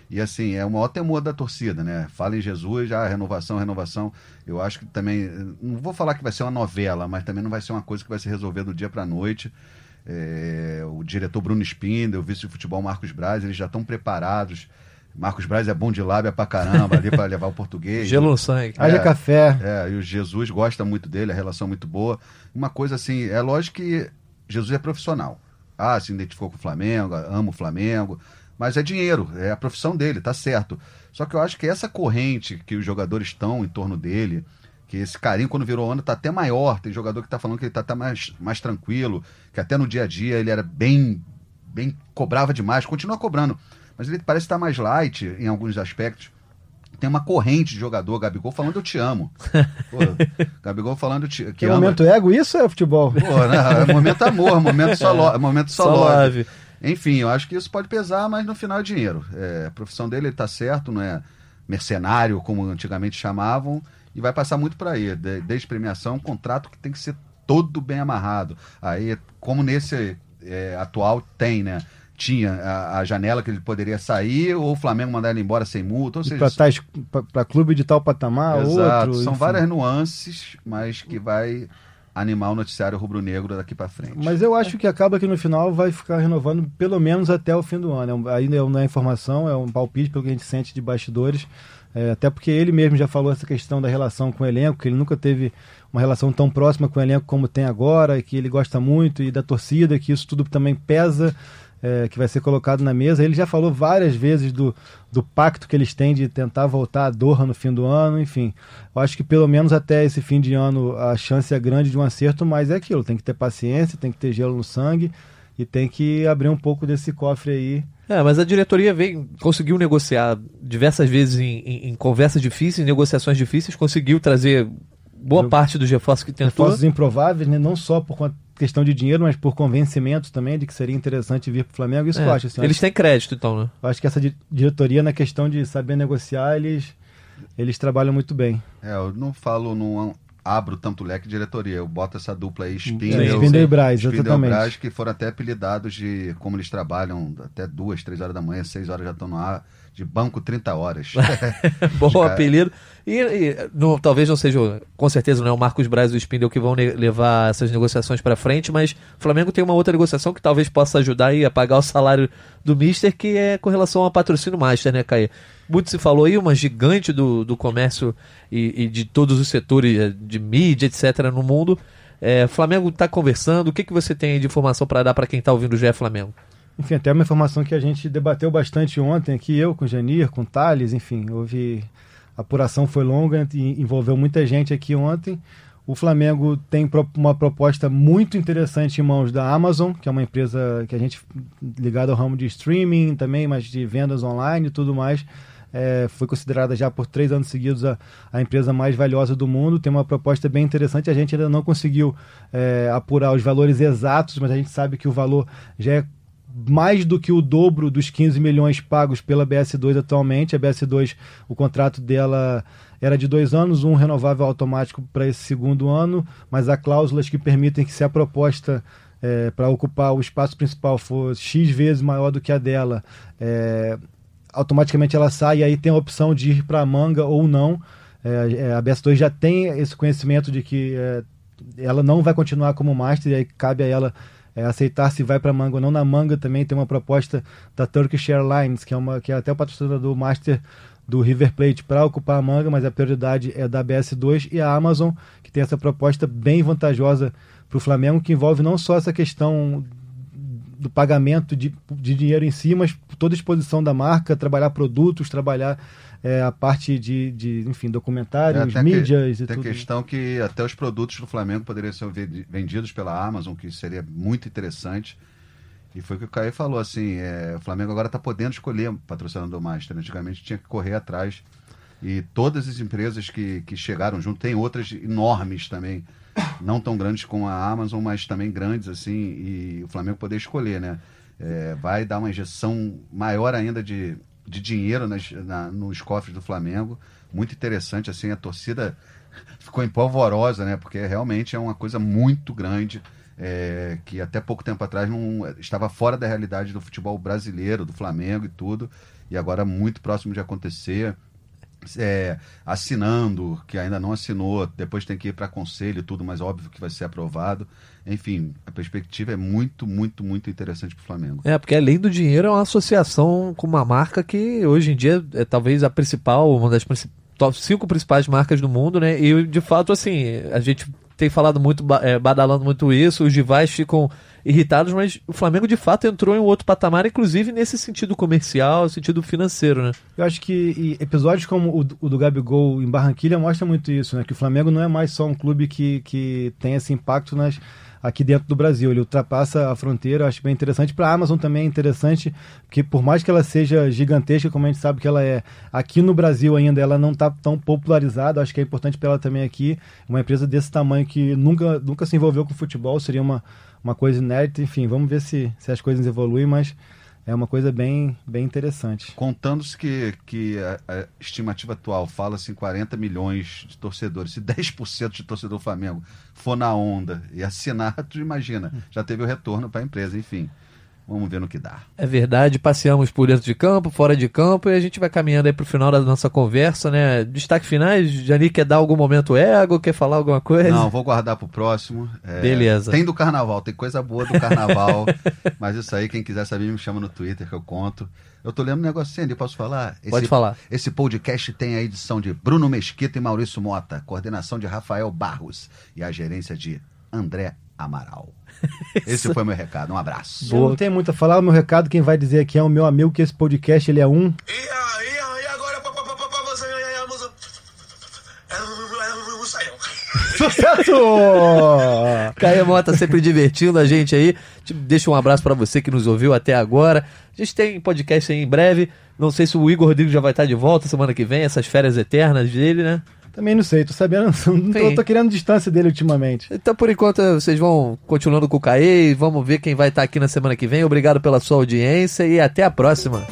E assim, é o maior temor da torcida, né? Fala em Jesus, já renovação, renovação. Eu acho que também. Não vou falar que vai ser uma novela, mas também não vai ser uma coisa que vai se resolver do dia para a noite. É, o diretor Bruno Spindel, o vice de futebol Marcos Braz, eles já estão preparados Marcos Braz é bom de lábia pra caramba ali para levar o português. Gelo no sangue. Haja é, café. É, e o Jesus gosta muito dele, a relação é muito boa. Uma coisa assim, é lógico que Jesus é profissional. Ah, se identificou com o Flamengo, ama o Flamengo, mas é dinheiro, é a profissão dele, tá certo. Só que eu acho que essa corrente que os jogadores estão em torno dele, que esse carinho quando virou ano tá até maior. Tem jogador que tá falando que ele tá, tá mais, mais tranquilo, que até no dia a dia ele era bem, bem cobrava demais, continua cobrando mas ele parece estar mais light em alguns aspectos. Tem uma corrente de jogador, Gabigol, falando eu te amo. Pô, Gabigol falando te, que, que ama. momento ego isso é futebol? Pô, né? é momento amor, momento só, lo, momento só, só love. Enfim, eu acho que isso pode pesar, mas no final é dinheiro. É, a profissão dele ele tá certo, não é mercenário, como antigamente chamavam, e vai passar muito para aí. De, desde premiação, um contrato que tem que ser todo bem amarrado. Aí, como nesse é, atual tem, né? Tinha a, a, janela que ele poderia sair ou o Flamengo mandar ele embora sem multa. Ou seja, para clube de tal patamar, Exato, outro. São enfim. várias nuances, mas que vai animar o noticiário rubro-negro daqui para frente. Mas eu acho que acaba que no final vai ficar renovando pelo menos até o fim do ano. É ainda não é informação, é um palpite pelo que a gente sente de bastidores. É, até porque ele mesmo já falou essa questão da relação com o elenco, que ele nunca teve uma relação tão próxima com o elenco como tem agora, que ele gosta muito, e da torcida, que isso tudo também pesa é, que vai ser colocado na mesa. Ele já falou várias vezes do, do pacto que eles têm de tentar voltar a Doha no fim do ano, enfim. Eu acho que pelo menos até esse fim de ano a chance é grande de um acerto, mas é aquilo, tem que ter paciência, tem que ter gelo no sangue e tem que abrir um pouco desse cofre aí. É, mas a diretoria veio, conseguiu negociar diversas vezes em, em, em conversas difíceis, negociações difíceis, conseguiu trazer boa parte dos reforços que tentou. Reforços improváveis, né? não só por conta questão de dinheiro, mas por convencimento também de que seria interessante vir para o Flamengo. Isso É, eu acho. Assim, eu eles acho, têm crédito, então, né? eu acho que essa di- diretoria, na questão de saber negociar, eles, eles trabalham muito bem. É, eu não falo, não abro tanto leque de diretoria. Eu boto essa dupla aí, Spindle, Spindle e Braz, e exatamente. Braz, que foram até apelidados de como eles trabalham até duas, três horas da manhã, seis horas já estão no ar, de banco 30 horas. Bom cara- apelido. E, e não- talvez não seja, com certeza não é o Marcos Braz e o Spindle que vão levar essas negociações para frente, mas o Flamengo tem uma outra negociação que talvez possa ajudar a pagar o salário do Mister, que é com relação ao patrocínio Master, né, Caio? Muito se falou aí, uma gigante do, do comércio e, e de todos os setores eh, de mídia, etc., no mundo. É, Flamengo está conversando. O que, que você tem de informação para dar para quem está ouvindo o GE Flamengo? Enfim, até uma informação que a gente debateu bastante ontem aqui, eu com o Janir, com o Thales, enfim, houve. A apuração foi longa e envolveu muita gente aqui ontem. O Flamengo tem uma proposta muito interessante em mãos da Amazon, que é uma empresa que a gente ligada ao ramo de streaming também, mas de vendas online e tudo mais. É, foi considerada já por três anos seguidos a, a empresa mais valiosa do mundo. Tem uma proposta bem interessante. A gente ainda não conseguiu é, apurar os valores exatos, mas a gente sabe que o valor já é mais do que o dobro dos 15 milhões pagos pela BS2 atualmente. A BS2, o contrato dela era de dois anos, um renovável automático para esse segundo ano, mas há cláusulas que permitem que se a proposta é, para ocupar o espaço principal for X vezes maior do que a dela, é, automaticamente ela sai e aí tem a opção de ir para a manga ou não. É, é, a BS2 já tem esse conhecimento de que é, ela não vai continuar como master e aí cabe a ela é, aceitar se vai para manga ou não. Na manga também tem uma proposta da Turkish Airlines, que é, uma, que é até o patrocinador master do River Plate para ocupar a manga, mas a prioridade é da BS2 e a Amazon, que tem essa proposta bem vantajosa para o Flamengo, que envolve não só essa questão do pagamento de, de dinheiro em si, mas toda a exposição da marca, trabalhar produtos, trabalhar é, a parte de, de enfim, documentários, tem a que- mídias e Tem tudo. questão que até os produtos do Flamengo poderiam ser vendi- vendidos pela Amazon, que seria muito interessante. E foi o que o Caio falou, assim, é, o Flamengo agora está podendo escolher um patrocinador master. Antigamente tinha que correr atrás. E todas as empresas que, que chegaram junto, tem outras enormes também, não tão grandes como a Amazon, mas também grandes, assim, e o Flamengo poder escolher, né? É, vai dar uma injeção maior ainda de, de dinheiro nas, na- nos cofres do Flamengo. Muito interessante, assim, a torcida ficou empolvorosa, né? Porque realmente é uma coisa muito grande, é, que até pouco tempo atrás não estava fora da realidade do futebol brasileiro, do Flamengo e tudo, e agora muito próximo de acontecer. É, assinando, que ainda não assinou, depois tem que ir para conselho e tudo, mas óbvio que vai ser aprovado. Enfim, a perspectiva é muito, muito, muito interessante para o Flamengo. É, porque além do dinheiro, é uma associação com uma marca que hoje em dia é talvez a principal, uma das top cinco principais marcas do mundo, né? E de fato, assim, a gente tem falado muito, é, badalando muito isso, os rivais ficam irritados, mas o Flamengo de fato entrou em um outro patamar, inclusive nesse sentido comercial, sentido financeiro, né? Eu acho que episódios como o, do- o do Gabigol em Barranquilha mostram muito isso, né? Que o Flamengo não é mais só um clube que, que tem esse impacto nas, aqui dentro do Brasil. Ele ultrapassa a fronteira, eu acho bem interessante. Para a Amazon também é interessante, porque por mais que ela seja gigantesca, como a gente sabe que ela é, aqui no Brasil ainda ela não está tão popularizada. Acho que é importante para ela também aqui. Uma empresa desse tamanho que nunca, nunca se envolveu com futebol seria uma, uma coisa inédita. Enfim, vamos ver se, se as coisas evoluem, mas é uma coisa bem, bem interessante. Contando-se que, que a, a estimativa atual fala-se em 40 milhões de torcedores, se 10% de torcedor do Flamengo for na onda e assinar, tu imagina, já teve o retorno para a empresa, enfim. Vamos ver no que dá. É verdade, passeamos por dentro de campo, fora de campo e a gente vai caminhando aí pro final da nossa conversa, né? Destaque finais, Jani quer dar algum momento ego, quer falar alguma coisa? Não, vou guardar pro próximo. É, Beleza. Tem do carnaval, tem coisa boa do carnaval. mas isso aí, quem quiser saber, me chama no Twitter que eu conto. Eu tô lendo um negocinho ali, posso falar? Esse, Pode falar. Esse podcast tem a edição de Bruno Mesquita e Maurício Mota, coordenação de Rafael Barros e a gerência de André Amaral. Esse foi meu recado. Um abraço. Eu não tenho muito a falar, o meu recado, quem vai dizer aqui é o meu amigo, que esse podcast ele é um. E aí, e agora pra, pra, pra, pra você a música. É um, saião. Sucesso! Caio Mota sempre divertindo a gente aí. Deixa um abraço pra você que nos ouviu até agora. A gente tem podcast aí em breve. Não sei se o Igor Rodrigues já vai estar de volta semana que vem, essas férias eternas dele, né? Também não sei, tô sabendo, não tô, tô querendo distância dele ultimamente. Então, por enquanto, vocês vão continuando com o Caê e vamos ver quem vai estar aqui na semana que vem. Obrigado pela sua audiência e até a próxima.